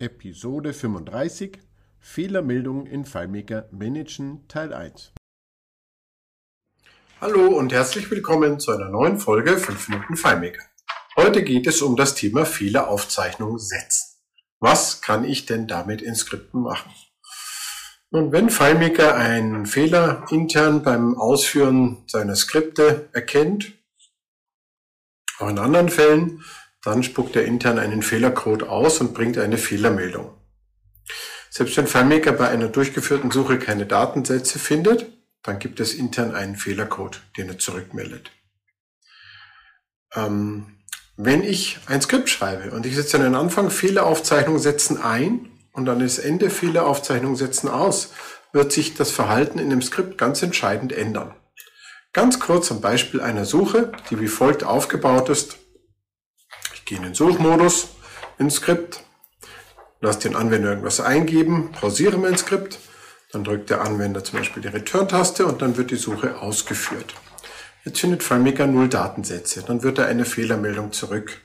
Episode 35 Fehlermeldungen in FileMaker managen Teil 1 Hallo und herzlich willkommen zu einer neuen Folge 5 Minuten FileMaker. Heute geht es um das Thema Fehleraufzeichnung setzen. Was kann ich denn damit in Skripten machen? Nun, wenn FileMaker einen Fehler intern beim Ausführen seiner Skripte erkennt, auch in anderen Fällen, dann spuckt er intern einen Fehlercode aus und bringt eine Fehlermeldung. Selbst wenn FileMaker bei einer durchgeführten Suche keine Datensätze findet, dann gibt es intern einen Fehlercode, den er zurückmeldet. Ähm, wenn ich ein Skript schreibe und ich setze an den Anfang Fehleraufzeichnung setzen ein und an das Ende Fehleraufzeichnung setzen aus, wird sich das Verhalten in dem Skript ganz entscheidend ändern. Ganz kurz am Beispiel einer Suche, die wie folgt aufgebaut ist gehe in den Suchmodus ins Skript, lasse den Anwender irgendwas eingeben, pausiere mein Skript, dann drückt der Anwender zum Beispiel die Return-Taste und dann wird die Suche ausgeführt. Jetzt findet FileMaker null Datensätze. Dann wird er eine Fehlermeldung zurück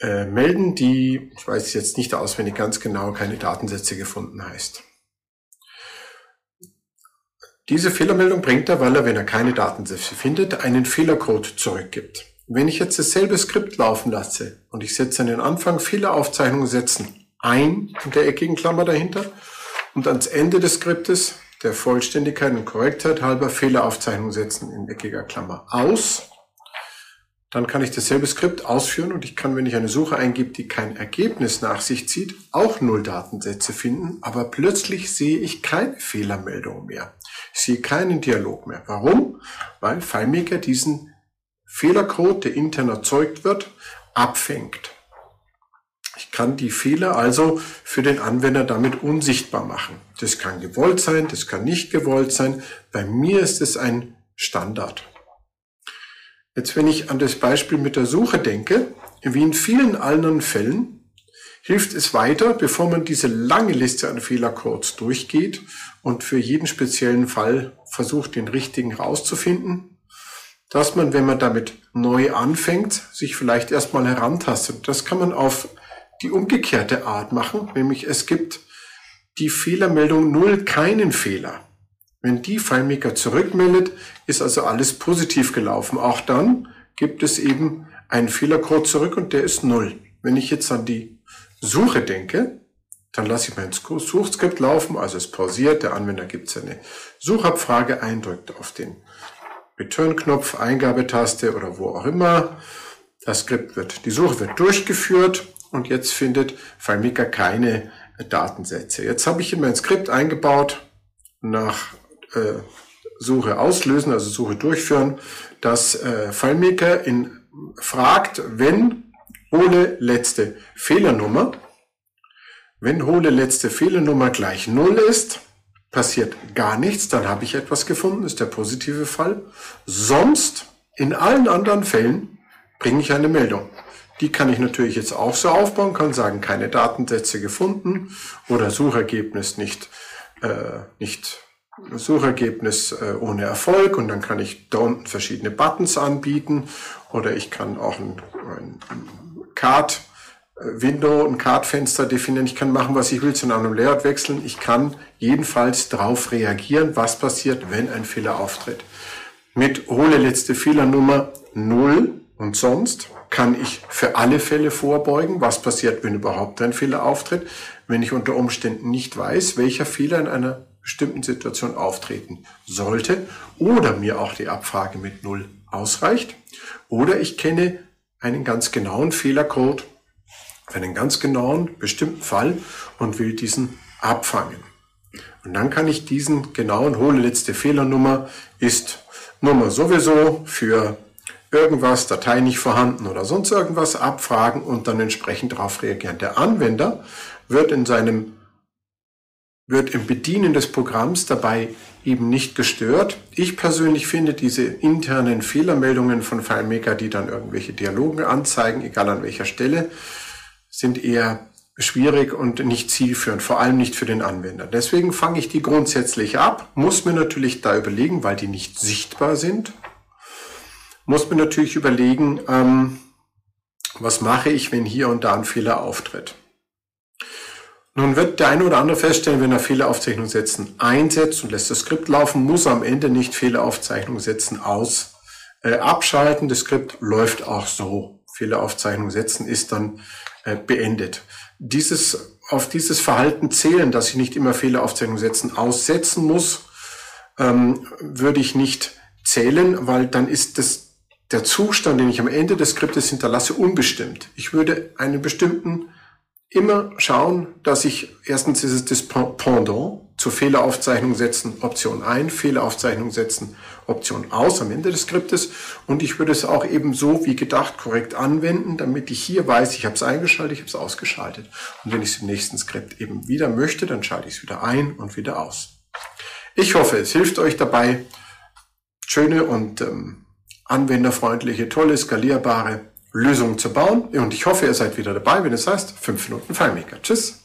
äh, melden, die, ich weiß jetzt nicht auswendig ganz genau, keine Datensätze gefunden heißt. Diese Fehlermeldung bringt er, weil er, wenn er keine Datensätze findet, einen Fehlercode zurückgibt. Wenn ich jetzt dasselbe Skript laufen lasse und ich setze an den Anfang Fehleraufzeichnung setzen ein in der eckigen Klammer dahinter und ans Ende des Skriptes der Vollständigkeit und Korrektheit halber Fehleraufzeichnung setzen in eckiger Klammer aus, dann kann ich dasselbe Skript ausführen und ich kann, wenn ich eine Suche eingebe, die kein Ergebnis nach sich zieht, auch null Datensätze finden, aber plötzlich sehe ich keine Fehlermeldung mehr. Ich sehe keinen Dialog mehr. Warum? Weil FileMaker diesen Fehlercode, der intern erzeugt wird, abfängt. Ich kann die Fehler also für den Anwender damit unsichtbar machen. Das kann gewollt sein, das kann nicht gewollt sein. Bei mir ist es ein Standard. Jetzt, wenn ich an das Beispiel mit der Suche denke, wie in vielen anderen Fällen, hilft es weiter, bevor man diese lange Liste an Fehlercodes durchgeht und für jeden speziellen Fall versucht, den richtigen rauszufinden, dass man, wenn man damit neu anfängt, sich vielleicht erstmal herantastet. Das kann man auf die umgekehrte Art machen, nämlich es gibt die Fehlermeldung null keinen Fehler. Wenn die FileMaker zurückmeldet, ist also alles positiv gelaufen. Auch dann gibt es eben einen Fehlercode zurück und der ist null. Wenn ich jetzt an die Suche denke, dann lasse ich mein Suchskript laufen, also es pausiert, der Anwender gibt seine Suchabfrage ein, drückt auf den Return-Knopf, Eingabetaste oder wo auch immer. Das Skript wird, die Suche wird durchgeführt und jetzt findet FileMaker keine Datensätze. Jetzt habe ich in mein Skript eingebaut, nach äh, Suche auslösen, also Suche durchführen, dass äh, FileMaker in, fragt, wenn hole letzte Fehlernummer, wenn hole letzte Fehlernummer gleich 0 ist, passiert gar nichts, dann habe ich etwas gefunden, ist der positive Fall. Sonst, in allen anderen Fällen, bringe ich eine Meldung. Die kann ich natürlich jetzt auch so aufbauen, kann sagen, keine Datensätze gefunden oder Suchergebnis nicht, äh, nicht Suchergebnis äh, ohne Erfolg und dann kann ich da unten verschiedene Buttons anbieten oder ich kann auch ein, ein Card Window, ein Card-Fenster definieren. Ich kann machen, was ich will, zu einem Layout wechseln. Ich kann jedenfalls darauf reagieren, was passiert, wenn ein Fehler auftritt. Mit hole letzte Fehlernummer 0 und sonst kann ich für alle Fälle vorbeugen, was passiert, wenn überhaupt ein Fehler auftritt, wenn ich unter Umständen nicht weiß, welcher Fehler in einer bestimmten Situation auftreten sollte oder mir auch die Abfrage mit 0 ausreicht oder ich kenne einen ganz genauen Fehlercode, einen ganz genauen, bestimmten Fall und will diesen abfangen. Und dann kann ich diesen genauen, hole letzte Fehlernummer ist Nummer sowieso für irgendwas, Datei nicht vorhanden oder sonst irgendwas abfragen und dann entsprechend darauf reagieren. Der Anwender wird in seinem, wird im Bedienen des Programms dabei eben nicht gestört. Ich persönlich finde diese internen Fehlermeldungen von FileMaker, die dann irgendwelche Dialoge anzeigen, egal an welcher Stelle, sind eher schwierig und nicht zielführend, vor allem nicht für den Anwender. Deswegen fange ich die grundsätzlich ab, muss mir natürlich da überlegen, weil die nicht sichtbar sind, muss mir natürlich überlegen, ähm, was mache ich, wenn hier und da ein Fehler auftritt. Nun wird der eine oder andere feststellen, wenn er Fehleraufzeichnung setzen einsetzt und lässt das Skript laufen, muss am Ende nicht Fehleraufzeichnung setzen aus äh, abschalten. Das Skript läuft auch so. Fehleraufzeichnung setzen ist dann beendet. Dieses, auf dieses Verhalten zählen, dass ich nicht immer Fehleraufzeichnung setzen aussetzen muss, ähm, würde ich nicht zählen, weil dann ist das, der Zustand, den ich am Ende des Skriptes hinterlasse, unbestimmt. Ich würde einen bestimmten immer schauen, dass ich erstens ist es das Pendant zur Fehleraufzeichnung setzen, Option ein, Fehleraufzeichnung setzen, Option aus am Ende des Skriptes und ich würde es auch eben so wie gedacht korrekt anwenden, damit ich hier weiß, ich habe es eingeschaltet, ich habe es ausgeschaltet. Und wenn ich es im nächsten Skript eben wieder möchte, dann schalte ich es wieder ein und wieder aus. Ich hoffe, es hilft euch dabei, schöne und ähm, anwenderfreundliche, tolle, skalierbare Lösungen zu bauen. Und ich hoffe, ihr seid wieder dabei, wenn es heißt 5 Minuten FileMaker. Tschüss!